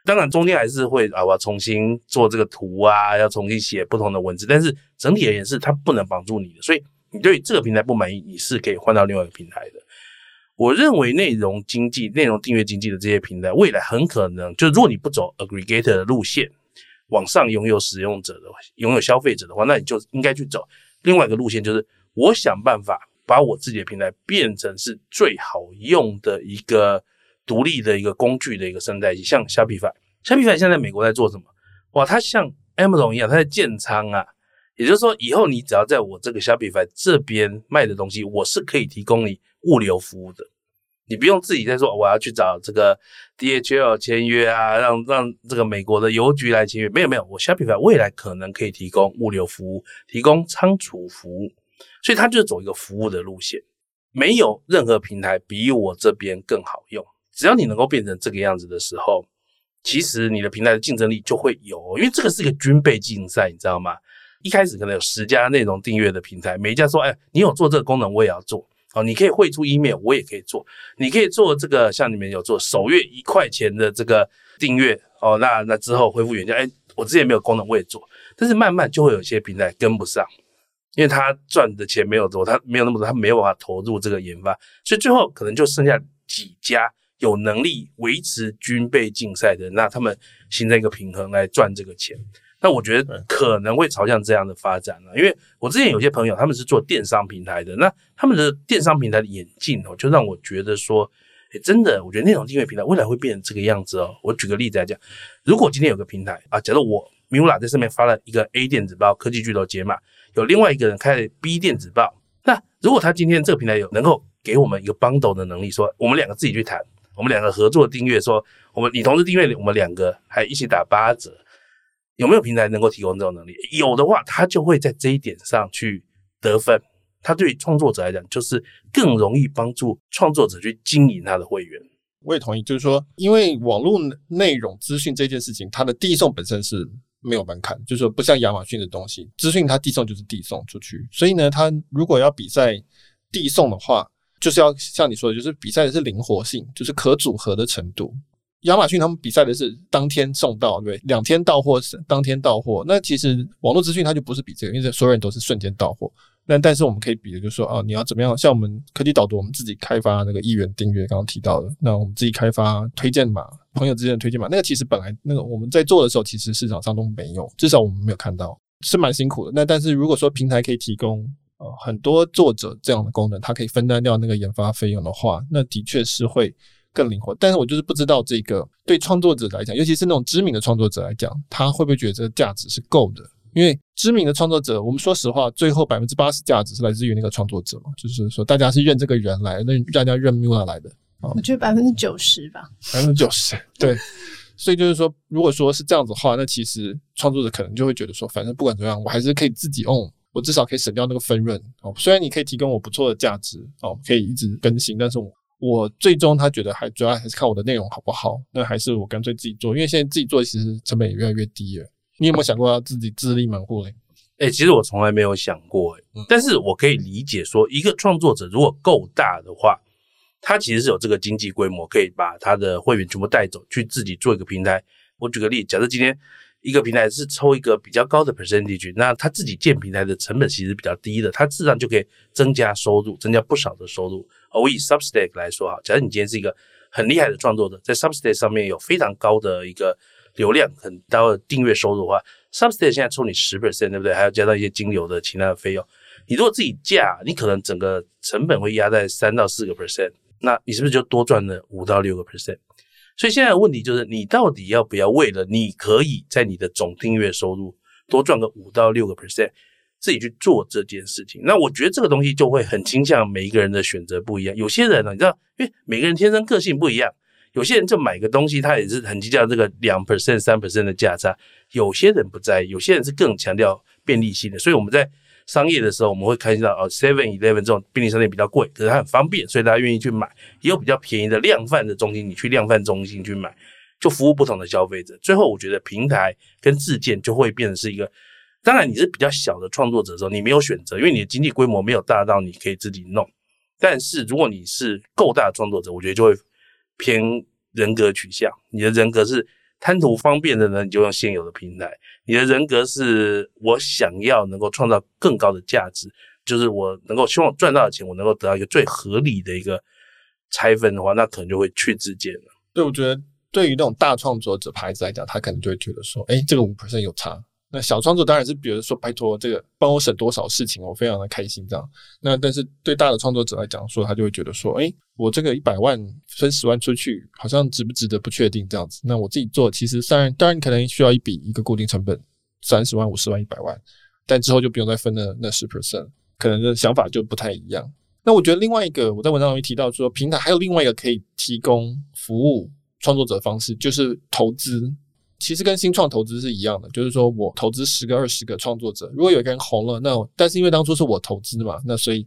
当然中间还是会啊，我要重新做这个图啊，要重新写不同的文字，但是整体而言是它不能绑住你的，所以你对这个平台不满意，你是可以换到另外一个平台的。我认为内容经济、内容订阅经济的这些平台，未来很可能就如果你不走 aggregator 的路线，往上拥有使用者的、拥有消费者的话，那你就应该去走另外一个路线，就是我想办法把我自己的平台变成是最好用的一个独立的一个工具的一个生态系，像 Shopify，Shopify 现在在美国在做什么？哇，它像 Amazon 一样，它在建仓啊。也就是说，以后你只要在我这个 Shopify 这边卖的东西，我是可以提供你物流服务的。你不用自己再说我要去找这个 DHL 签约啊，让让这个美国的邮局来签约。没有没有，我 Shopify 未来可能可以提供物流服务，提供仓储服务，所以它就是走一个服务的路线。没有任何平台比我这边更好用。只要你能够变成这个样子的时候，其实你的平台的竞争力就会有，因为这个是一个军备竞赛，你知道吗？一开始可能有十家内容订阅的平台，每一家说：“哎，你有做这个功能，我也要做。哦，你可以汇出 email，我也可以做。你可以做这个，像你们有做首月一块钱的这个订阅哦。那那之后恢复原价，哎，我之前没有功能，我也做。但是慢慢就会有些平台跟不上，因为他赚的钱没有多，他没有那么多，他没有办法投入这个研发，所以最后可能就剩下几家有能力维持军备竞赛的，那他们形成一个平衡来赚这个钱。”那我觉得可能会朝向这样的发展了，因为我之前有些朋友他们是做电商平台的，那他们的电商平台的演进哦，就让我觉得说，诶，真的，我觉得内容订阅平台未来会变成这个样子哦。我举个例子来讲，如果今天有个平台啊，假如我 Miula 在上面发了一个 A 电子报，科技巨头解码，有另外一个人开了 B 电子报，那如果他今天这个平台有能够给我们一个 bundle 的能力，说我们两个自己去谈，我们两个合作订阅，说我们你同时订阅，我们两个还一起打八折。有没有平台能够提供这种能力？有的话，他就会在这一点上去得分。他对创作者来讲，就是更容易帮助创作者去经营他的会员。我也同意，就是说，因为网络内容资讯这件事情，它的递送本身是没有门槛，就是说不像亚马逊的东西，资讯它递送就是递送出去。所以呢，它如果要比赛递送的话，就是要像你说的，就是比赛的是灵活性，就是可组合的程度。亚马逊他们比赛的是当天送到，对，两天到货是当天到货。那其实网络资讯它就不是比这个，因为所有人都是瞬间到货。那但是我们可以比的就是说，哦，你要怎么样？像我们科技导读，我们自己开发那个一元订阅，刚刚提到的，那我们自己开发推荐码，朋友之间的推荐码，那个其实本来那个我们在做的时候，其实市场上都没有，至少我们没有看到，是蛮辛苦的。那但是如果说平台可以提供呃很多作者这样的功能，它可以分担掉那个研发费用的话，那的确是会。更灵活，但是我就是不知道这个对创作者来讲，尤其是那种知名的创作者来讲，他会不会觉得这个价值是够的？因为知名的创作者，我们说实话，最后百分之八十价值是来自于那个创作者嘛，就是说大家是认这个人来，认大家认 Miula 来的。我觉得百分之九十吧，百分之九十，对。所以就是说，如果说是这样子的话，那其实创作者可能就会觉得说，反正不管怎么样，我还是可以自己 own，我至少可以省掉那个分润哦。虽然你可以提供我不错的价值哦，可以一直更新，但是我。我最终他觉得还主要还是看我的内容好不好，那还是我干脆自己做，因为现在自己做其实成本也越来越低了。你有没有想过要自己自立门户嘞？哎、欸，其实我从来没有想过、欸，但是我可以理解说，一个创作者如果够大的话，他其实是有这个经济规模，可以把他的会员全部带走，去自己做一个平台。我举个例，假设今天一个平台是抽一个比较高的 percentage，那他自己建平台的成本其实比较低的，他自然就可以增加收入，增加不少的收入。我以 Substack 来说哈，假设你今天是一个很厉害的创作者，在 Substack 上面有非常高的一个流量，很高的订阅收入的话，Substack 现在抽你十 percent，对不对？还要加到一些金流的其他的费用。你如果自己架，你可能整个成本会压在三到四个 percent，那你是不是就多赚了五到六个 percent？所以现在的问题就是，你到底要不要为了你可以在你的总订阅收入多赚个五到六个 percent？自己去做这件事情，那我觉得这个东西就会很倾向每一个人的选择不一样。有些人呢，你知道，因为每个人天生个性不一样，有些人就买个东西，他也是很计较这个两 percent、三 percent 的价差。有些人不在意，有些人是更强调便利性的。所以我们在商业的时候，我们会看到哦，Seven Eleven 这种便利商店比较贵，可是它很方便，所以大家愿意去买。也有比较便宜的量贩的中心，你去量贩中心去买，就服务不同的消费者。最后，我觉得平台跟自建就会变成是一个。当然，你是比较小的创作者的时候，你没有选择，因为你的经济规模没有大到你可以自己弄。但是，如果你是够大的创作者，我觉得就会偏人格取向。你的人格是贪图方便的呢，你就用现有的平台；你的人格是我想要能够创造更高的价值，就是我能够希望赚到的钱，我能够得到一个最合理的一个拆分的话，那可能就会去自荐了。对，我觉得对于那种大创作者牌子来讲，他可能就会觉得说，哎，这个五 percent 有差。那小创作当然是，比如说，拜托这个帮我省多少事情，我非常的开心这样。那但是对大的创作者来讲，说他就会觉得说，哎，我这个一百万分十万出去，好像值不值得不确定这样子。那我自己做，其实当然当然可能需要一笔一个固定成本，三十万、五十万、一百万，但之后就不用再分了那十 percent，可能的想法就不太一样。那我觉得另外一个我在文章里面提到说，平台还有另外一个可以提供服务创作者的方式，就是投资。其实跟新创投资是一样的，就是说我投资十个、二十个创作者，如果有一个人红了，那但是因为当初是我投资嘛，那所以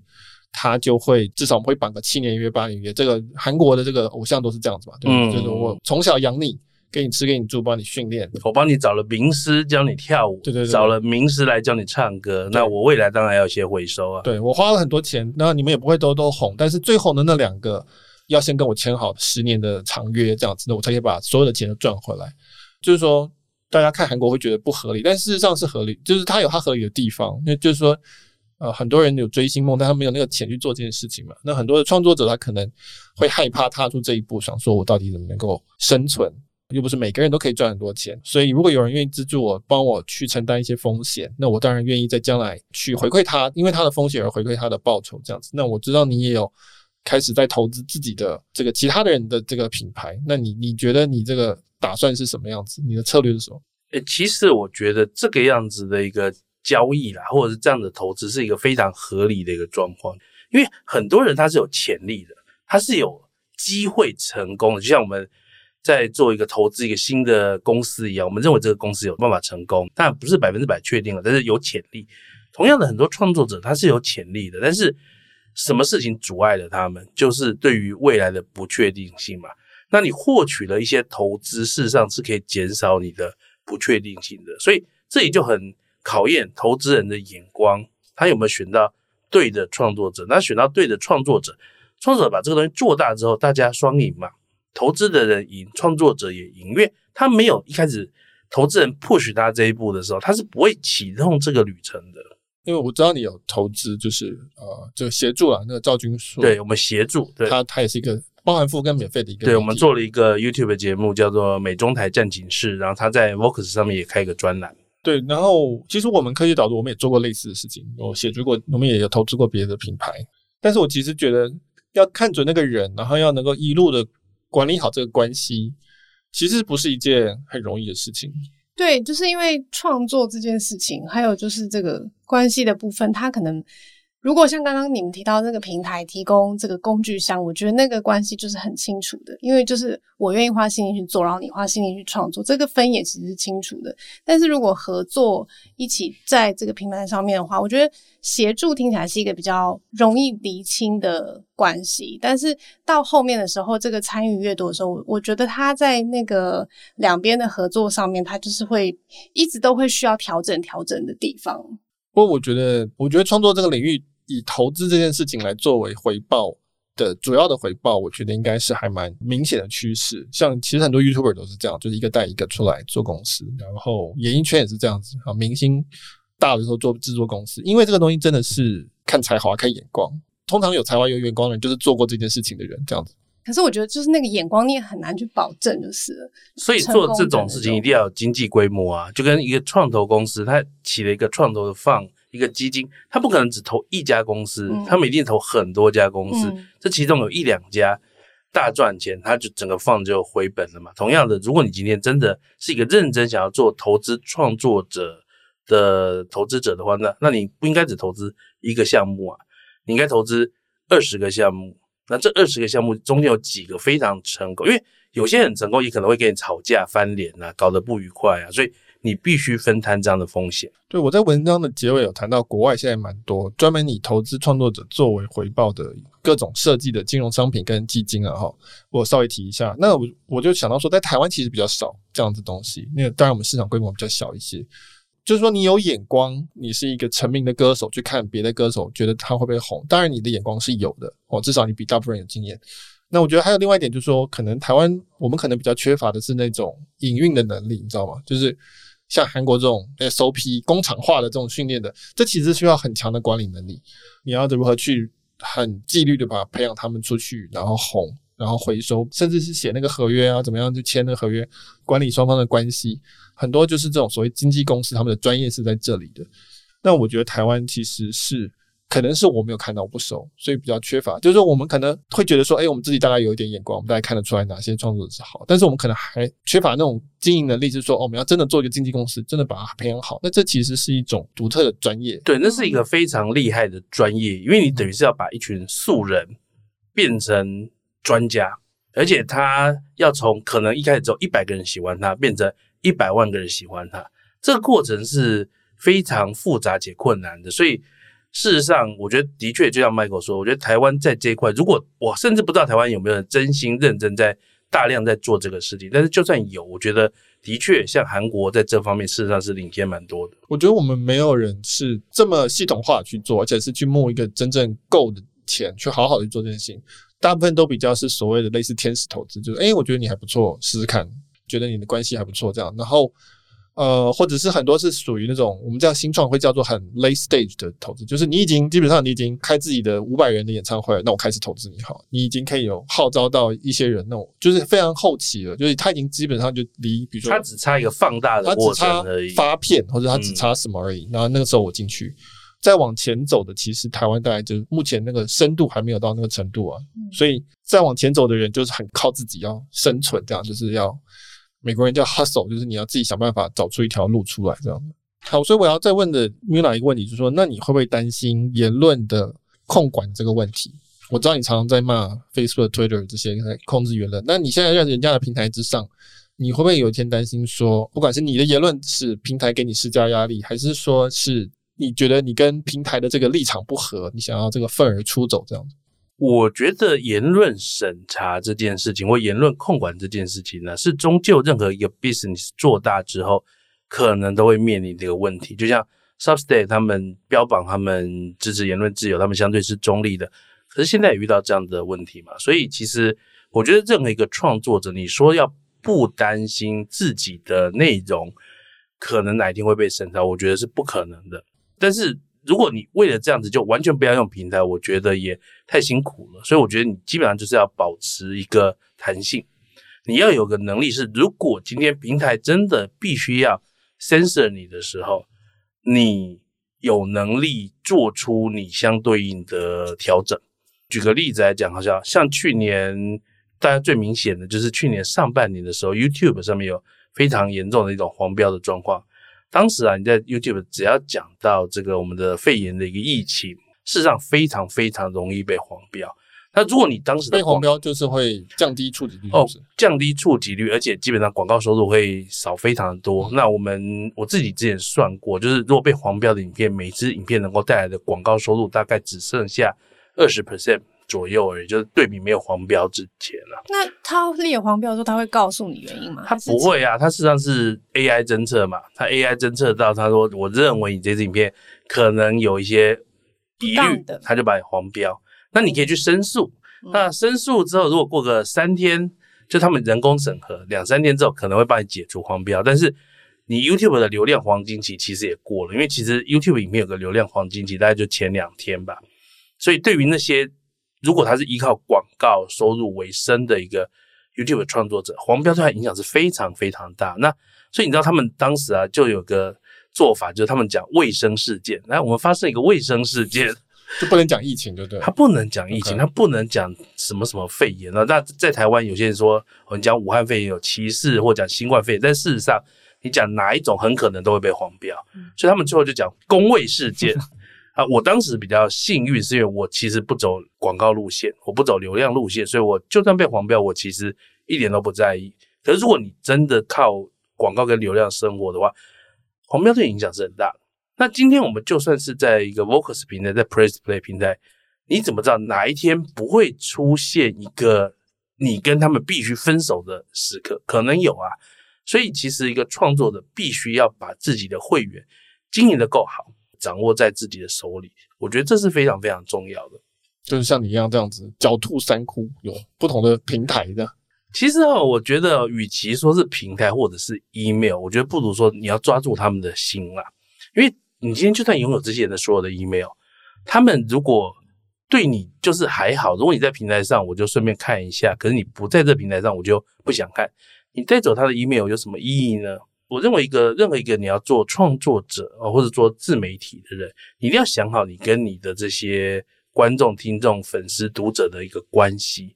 他就会至少我们会绑个七年约、八年约。这个韩国的这个偶像都是这样子嘛，对，嗯，就是我从小养你，给你吃，给你住，帮你训练，我帮你找了名师教你跳舞，对对对，找了名师来教你唱歌，那我未来当然要有些回收啊。对，我花了很多钱，那你们也不会都都红，但是最红的那两个要先跟我签好十年的长约，这样子，那我才可以把所有的钱都赚回来。就是说，大家看韩国会觉得不合理，但事实上是合理，就是它有它合理的地方。那就是说，呃，很多人有追星梦，但他没有那个钱去做这件事情嘛。那很多的创作者他可能会害怕踏出这一步，想说我到底怎么能够生存？又不是每个人都可以赚很多钱。所以，如果有人愿意资助我，帮我去承担一些风险，那我当然愿意在将来去回馈他，因为他的风险而回馈他的报酬，这样子。那我知道你也有开始在投资自己的这个其他的人的这个品牌，那你你觉得你这个？打算是什么样子？你的策略是什么？诶、其实我觉得这个样子的一个交易啦，或者是这样的投资，是一个非常合理的一个状况。因为很多人他是有潜力的，他是有机会成功的。就像我们在做一个投资一个新的公司一样，我们认为这个公司有办法成功，但不是百分之百确定了，但是有潜力。同样的，很多创作者他是有潜力的，但是什么事情阻碍了他们？就是对于未来的不确定性嘛。那你获取了一些投资，事实上是可以减少你的不确定性的，所以这里就很考验投资人的眼光，他有没有选到对的创作者？那选到对的创作者，创作者把这个东西做大之后，大家双赢嘛，投资的人赢，创作者也赢，因为他没有一开始投资人 push 他这一步的时候，他是不会启动这个旅程的。因为我知道你有投资，就是呃，就协助啊，那个赵军硕，对我们协助，对他他也是一个。包含付跟免费的一个，对，我们做了一个 YouTube 节目，叫做《美中台战警室》，然后他在 Vox 上面也开一个专栏。对，然后其实我们科技导读，我们也做过类似的事情，我协助过，我们也有投资过别的品牌。但是我其实觉得要看准那个人，然后要能够一路的管理好这个关系，其实不是一件很容易的事情。对，就是因为创作这件事情，还有就是这个关系的部分，它可能。如果像刚刚你们提到那个平台提供这个工具箱，我觉得那个关系就是很清楚的，因为就是我愿意花心力去做，然后你花心力去创作，这个分也其实是清楚的。但是如果合作一起在这个平台上面的话，我觉得协助听起来是一个比较容易厘清的关系。但是到后面的时候，这个参与越多的时候，我觉得他在那个两边的合作上面，他就是会一直都会需要调整调整的地方。不过我觉得，我觉得创作这个领域。以投资这件事情来作为回报的主要的回报，我觉得应该是还蛮明显的趋势。像其实很多 YouTuber 都是这样，就是一个带一个出来做公司，然后演艺圈也是这样子啊。明星大的时候做制作公司，因为这个东西真的是看才华、看眼光。通常有才华、有眼光的人，就是做过这件事情的人，这样子。可是我觉得，就是那个眼光，你也很难去保证，就是了。所以做这种事情一定要有经济规模啊，就跟一个创投公司，它起了一个创投的 fund。一个基金，它不可能只投一家公司，他们一定投很多家公司。嗯、这其中有一两家大赚钱，他就整个放就回本了嘛。同样的，如果你今天真的是一个认真想要做投资创作者的投资者的话，那那你不应该只投资一个项目啊，你应该投资二十个项目。那这二十个项目中间有几个非常成功，因为有些很成功，也可能会跟你吵架、翻脸啊，搞得不愉快啊，所以。你必须分摊这样的风险。对，我在文章的结尾有谈到，国外现在蛮多专门以投资创作者作为回报的各种设计的金融商品跟基金啊。哈，我稍微提一下。那我我就想到说，在台湾其实比较少这样子东西。那个当然我们市场规模比较小一些。就是说，你有眼光，你是一个成名的歌手，去看别的歌手，觉得他会不会红？当然，你的眼光是有的哦，至少你比大部分人有经验。那我觉得还有另外一点，就是说，可能台湾我们可能比较缺乏的是那种营运的能力，你知道吗？就是。像韩国这种 SOP 工厂化的这种训练的，这其实需要很强的管理能力。你要如何去很纪律的把培养他们出去，然后红，然后回收，甚至是写那个合约啊，怎么样去签那个合约，管理双方的关系，很多就是这种所谓经纪公司他们的专业是在这里的。那我觉得台湾其实是。可能是我没有看到不熟，所以比较缺乏。就是说，我们可能会觉得说，哎，我们自己大概有一点眼光，我们大概看得出来哪些创作者是好。但是我们可能还缺乏那种经营能力，是说，哦，我们要真的做一个经纪公司，真的把它培养好。那这其实是一种独特的专业。对，那是一个非常厉害的专业，因为你等于是要把一群素人变成专家，而且他要从可能一开始只有一百个人喜欢他，变成一百万个人喜欢他，这个过程是非常复杂且困难的，所以。事实上，我觉得的确就像 Michael 说，我觉得台湾在这一块，如果我甚至不知道台湾有没有人真心认真在大量在做这个事情，但是就算有，我觉得的确像韩国在这方面事实上是领先蛮多的。我觉得我们没有人是这么系统化去做，而且是去募一个真正够的钱去好好的做这件事情。大部分都比较是所谓的类似天使投资，就是诶，我觉得你还不错，试试看，觉得你的关系还不错，这样，然后。呃，或者是很多是属于那种我们叫新创，会叫做很 late stage 的投资，就是你已经基本上你已经开自己的五百人的演唱会，那我开始投资你好，你已经可以有号召到一些人，那种就是非常后期了，就是他已经基本上就离，比如说他只差一个放大的过程而已，发片或者他只差什么而已，嗯、然后那个时候我进去，再往前走的，其实台湾大概就目前那个深度还没有到那个程度啊，嗯、所以再往前走的人就是很靠自己要生存，这样就是要。美国人叫 hustle，就是你要自己想办法找出一条路出来，这样。好，所以我要再问的 Muna 一个问题，就是说，那你会不会担心言论的控管这个问题？我知道你常常在骂 Facebook、Twitter 这些控制言论，那你现在在人家的平台之上，你会不会有一天担心说，不管是你的言论是平台给你施加压力，还是说是你觉得你跟平台的这个立场不合，你想要这个愤而出走这样子？我觉得言论审查这件事情，或言论控管这件事情呢，是终究任何一个 business 做大之后，可能都会面临这个问题。就像 Substack 他们标榜他们支持言论自由，他们相对是中立的，可是现在也遇到这样的问题嘛。所以其实我觉得任何一个创作者，你说要不担心自己的内容可能哪一天会被审查，我觉得是不可能的。但是如果你为了这样子就完全不要用平台，我觉得也太辛苦了。所以我觉得你基本上就是要保持一个弹性，你要有个能力是，如果今天平台真的必须要 censor 你的时候，你有能力做出你相对应的调整。举个例子来讲，好像像去年大家最明显的就是去年上半年的时候，YouTube 上面有非常严重的一种黄标的状况。当时啊，你在 YouTube 只要讲到这个我们的肺炎的一个疫情，事实上非常非常容易被黄标。那如果你当时的被黄标，就是会降低触及率，哦，降低触及率，而且基本上广告收入会少非常的多。那我们我自己之前算过，就是如果被黄标的影片，每支影片能够带来的广告收入大概只剩下二十 percent。左右而已，就是对比没有黄标之前了、啊。那他列黄标的时候，他会告诉你原因吗？他不会啊，他实际上是 AI 侦测嘛，他 AI 侦测到，他说我认为你这支影片可能有一些疑虑，他就把你黄标。那你可以去申诉，嗯、那申诉之后，如果过个三天，就他们人工审核，两三天之后可能会帮你解除黄标。但是你 YouTube 的流量黄金期其实也过了，因为其实 YouTube 影片有个流量黄金期，大概就前两天吧。所以对于那些如果他是依靠广告收入为生的一个 YouTube 创作者，黄标对他影响是非常非常大。那所以你知道他们当时啊，就有个做法，就是他们讲卫生事件。来，我们发生一个卫生事件，就不能讲疫情，对不对？他不能讲疫情.他不能讲什么什么肺炎。那在台湾有些人说，我们讲武汉肺炎有歧视，或讲新冠肺炎，但事实上你讲哪一种，很可能都会被黄标。所以他们最后就讲公卫事件。啊，我当时比较幸运，是因为我其实不走广告路线，我不走流量路线，所以我就算被黄标，我其实一点都不在意。可是如果你真的靠广告跟流量生活的话，黄标对影响是很大的。那今天我们就算是在一个 Vocus 平台，在 Press Play 平台，你怎么知道哪一天不会出现一个你跟他们必须分手的时刻？可能有啊。所以其实一个创作者必须要把自己的会员经营的够好。掌握在自己的手里，我觉得这是非常非常重要的。就是像你一样这样子狡兔三窟，有不同的平台的。其实哦，我觉得与其说是平台或者是 email，我觉得不如说你要抓住他们的心啦。因为你今天就算拥有这些人的所有的 email，他们如果对你就是还好，如果你在平台上，我就顺便看一下；可是你不在这平台上，我就不想看。你带走他的 email 有什么意义呢？我认为一个任何一个你要做创作者啊，或者做自媒体的人，你一定要想好你跟你的这些观众、听众、粉丝、读者的一个关系。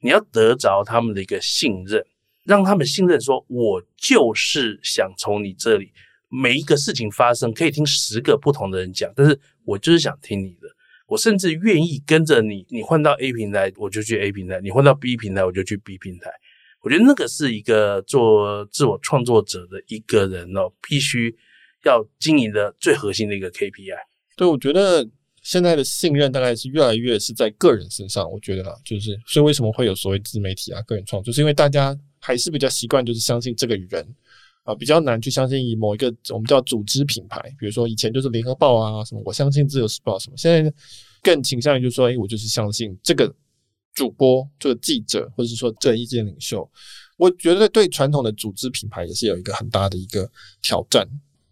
你要得着他们的一个信任，让他们信任，说我就是想从你这里每一个事情发生，可以听十个不同的人讲，但是我就是想听你的，我甚至愿意跟着你，你换到 A 平台我就去 A 平台，你换到 B 平台我就去 B 平台。我觉得那个是一个做自我创作者的一个人哦，必须要经营的最核心的一个 KPI。对，我觉得。现在的信任大概是越来越是在个人身上，我觉得啦，就是所以为什么会有所谓自媒体啊、个人创作，是因为大家还是比较习惯就是相信这个人啊，比较难去相信某一个我们叫组织品牌，比如说以前就是联合报啊什么，我相信自由时报什么，现在更倾向于就是说，哎，我就是相信这个主播、这个记者，或者是说这个意见领袖。我觉得对传统的组织品牌也是有一个很大的一个挑战，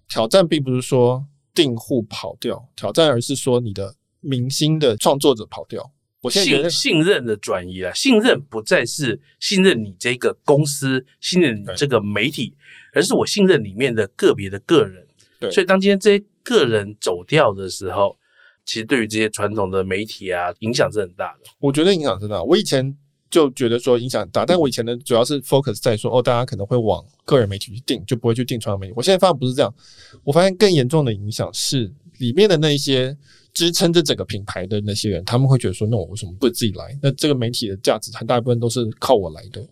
挑战并不是说。订户跑掉挑战，而是说你的明星的创作者跑掉。我现在觉得信信任的转移啊，信任不再是信任你这个公司，信任你这个媒体，而是我信任里面的个别的个人。对，所以当今天这些个人走掉的时候，其实对于这些传统的媒体啊，影响是很大的。我觉得影响是大。我以前。就觉得说影响很大，但我以前呢，主要是 focus 在说哦，大家可能会往个人媒体去订，就不会去订传统媒体。我现在发现不是这样，我发现更严重的影响是里面的那一些支撑着整个品牌的那些人，他们会觉得说，那我为什么不自己来？那这个媒体的价值很大一部分都是靠我来的，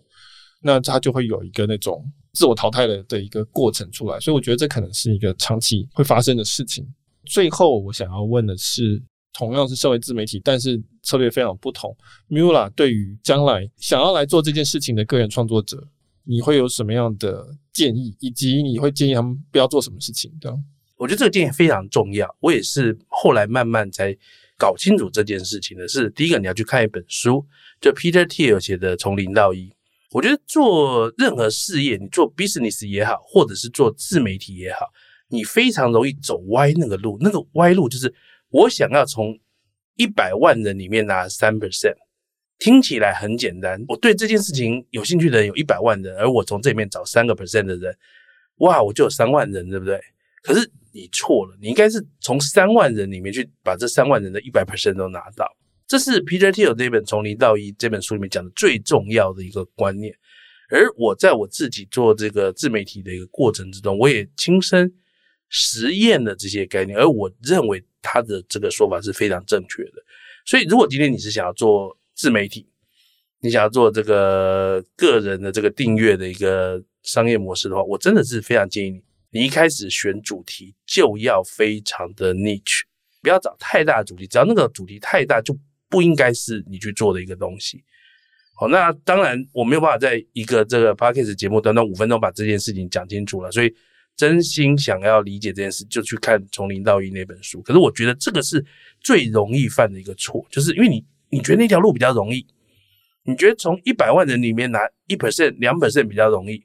那他就会有一个那种自我淘汰的的一个过程出来。所以我觉得这可能是一个长期会发生的事情。最后我想要问的是。同样是身为自媒体，但是策略非常不同。Mula 对于将来想要来做这件事情的个人创作者，你会有什么样的建议，以及你会建议他们不要做什么事情？这样，我觉得这个建议非常重要。我也是后来慢慢才搞清楚这件事情的。是第一个，你要去看一本书，就 Peter Thiel 写的《从零到一》。我觉得做任何事业，你做 business 也好，或者是做自媒体也好，你非常容易走歪那个路。那个歪路就是。我想要从一百万人里面拿三 percent，听起来很简单。我对这件事情有兴趣的人有一百万人，而我从这里面找三个 percent 的人，哇，我就有三万人，对不对？可是你错了，你应该是从三万人里面去把这三万人的一百 percent 都拿到。这是 Peter Thiel 这本《从零到一》这本书里面讲的最重要的一个观念。而我在我自己做这个自媒体的一个过程之中，我也亲身实验的这些概念，而我认为。他的这个说法是非常正确的，所以如果今天你是想要做自媒体，你想要做这个个人的这个订阅的一个商业模式的话，我真的是非常建议你，你一开始选主题就要非常的 niche，不要找太大的主题，只要那个主题太大，就不应该是你去做的一个东西。好，那当然我没有办法在一个这个 podcast 节目短短五分钟把这件事情讲清楚了，所以。真心想要理解这件事，就去看《从零到一》那本书。可是我觉得这个是最容易犯的一个错，就是因为你你觉得那条路比较容易，你觉得从一百万人里面拿一 percent、两 percent 比较容易，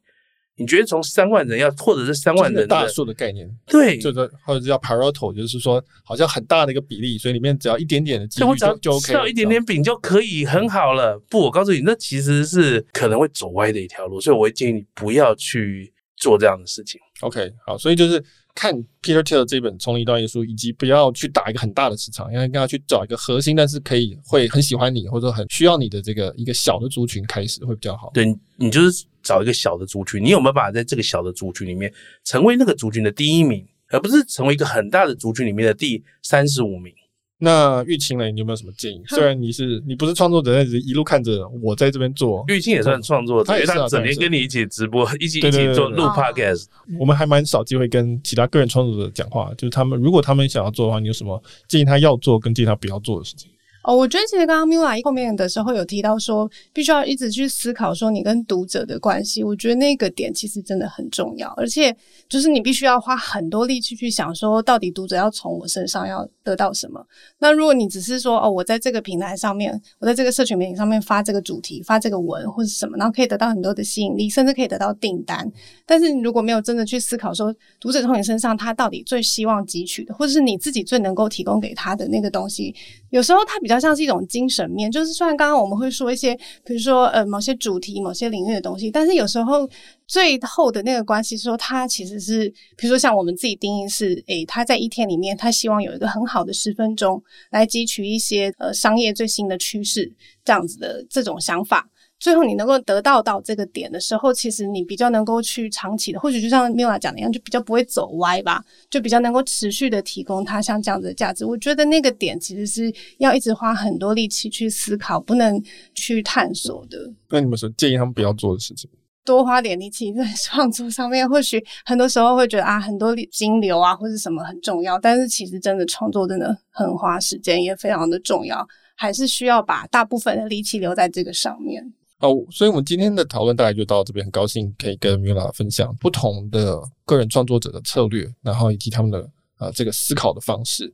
你觉得从三万人要或者是三万人的大数的概念，对，就是或者叫 Pareto，就是说好像很大的一个比例，所以里面只要一点点的几率就就 OK，少一点点饼就可以很好了。不，我告诉你，那其实是可能会走歪的一条路，所以我会建议你不要去做这样的事情。OK，好，所以就是看 Peter Thiel 这本《从零到一》书，以及不要去打一个很大的市场，因为跟他去找一个核心，但是可以会很喜欢你或者很需要你的这个一个小的族群开始会比较好。对，你就是找一个小的族群，你有没有办法在这个小的族群里面成为那个族群的第一名，而不是成为一个很大的族群里面的第三十五名？那玉清呢？你有没有什么建议？虽然你是你不是创作者，但是一路看着我在这边做。玉清也算创作者，他也是他整天跟你一起直播，一起一起做录 podcast。我们还蛮少机会跟其他个人创作者讲话，就是他们如果他们想要做的话，你有什么建议他要做跟建议他不要做的事情？哦，我觉得其实刚刚 Mila 后面的时候有提到说，必须要一直去思考说你跟读者的关系。我觉得那个点其实真的很重要，而且就是你必须要花很多力气去想说，到底读者要从我身上要得到什么。那如果你只是说哦，我在这个平台上面，我在这个社群媒体上面发这个主题、发这个文或者什么，然后可以得到很多的吸引力，甚至可以得到订单。但是你如果没有真的去思考说，读者从你身上他到底最希望汲取的，或者是你自己最能够提供给他的那个东西，有时候它比较。像是一种精神面，就是虽然刚刚我们会说一些，比如说呃某些主题、某些领域的东西，但是有时候最后的那个关系，说他其实是，比如说像我们自己定义是，诶，他在一天里面，他希望有一个很好的十分钟来汲取一些呃商业最新的趋势，这样子的这种想法。最后，你能够得到到这个点的时候，其实你比较能够去长期的，或许就像 Miula 讲的一样，就比较不会走歪吧，就比较能够持续的提供它像这样子的价值。我觉得那个点其实是要一直花很多力气去思考，不能去探索的。那你们说建议他们不要做的事情？多花点力气在创作上面。或许很多时候会觉得啊，很多金流啊或者什么很重要，但是其实真的创作真的很花时间，也非常的重要，还是需要把大部分的力气留在这个上面。哦，所以我们今天的讨论大概就到这边。很高兴可以跟 Miula 分享不同的个人创作者的策略，然后以及他们的呃这个思考的方式，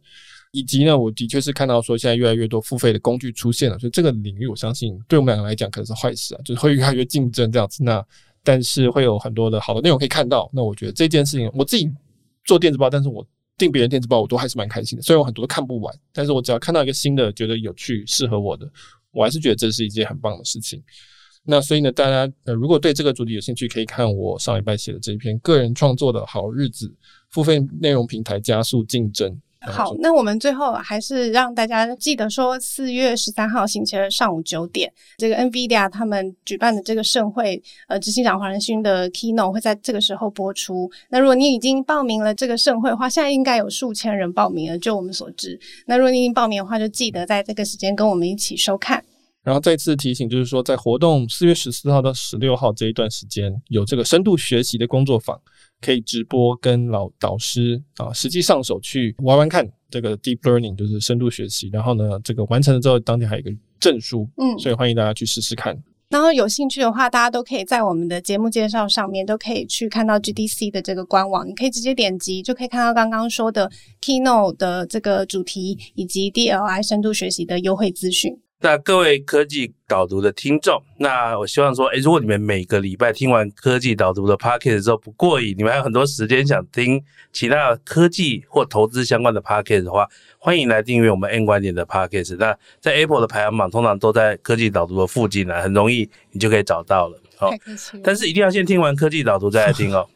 以及呢，我的确是看到说现在越来越多付费的工具出现了，所以这个领域我相信对我们两个来讲可能是坏事啊，就是会越来越竞争这样子。那但是会有很多的好的内容可以看到。那我觉得这件事情，我自己做电子报，但是我订别人电子报，我都还是蛮开心的。虽然我很多都看不完，但是我只要看到一个新的，觉得有趣、适合我的。我还是觉得这是一件很棒的事情。那所以呢，大家呃，如果对这个主题有兴趣，可以看我上礼拜写的这一篇《个人创作的好日子：付费内容平台加速竞争》。好，那我们最后还是让大家记得说，四月十三号星期二上午九点，这个 NVIDIA 他们举办的这个盛会，呃，执行长黄仁勋的 Keynote 会在这个时候播出。那如果你已经报名了这个盛会的话，现在应该有数千人报名了，就我们所知。那如果你已经报名的话，就记得在这个时间跟我们一起收看。然后再次提醒，就是说，在活动四月十四号到十六号这一段时间，有这个深度学习的工作坊，可以直播跟老导师啊，实际上手去玩玩看这个 deep learning，就是深度学习。然后呢，这个完成了之后，当天还有一个证书，嗯，所以欢迎大家去试试看。然后有兴趣的话，大家都可以在我们的节目介绍上面都可以去看到 GDC 的这个官网，你可以直接点击，就可以看到刚刚说的 Keynote 的这个主题以及 DLI 深度学习的优惠资讯。那各位科技导读的听众，那我希望说，诶，如果你们每个礼拜听完科技导读的 Podcast 之后不过瘾，你们还有很多时间想听其他科技或投资相关的 Podcast 的话，欢迎来订阅我们 N 观点的 Podcast。那在 Apple 的排行榜通常都在科技导读的附近呢，很容易你就可以找到了。好，但是一定要先听完科技导读再来听哦。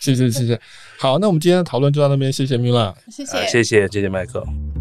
谢谢谢谢。好，那我们今天的讨论就到那边，谢谢 Miula，谢谢，谢谢谢谢 Michael。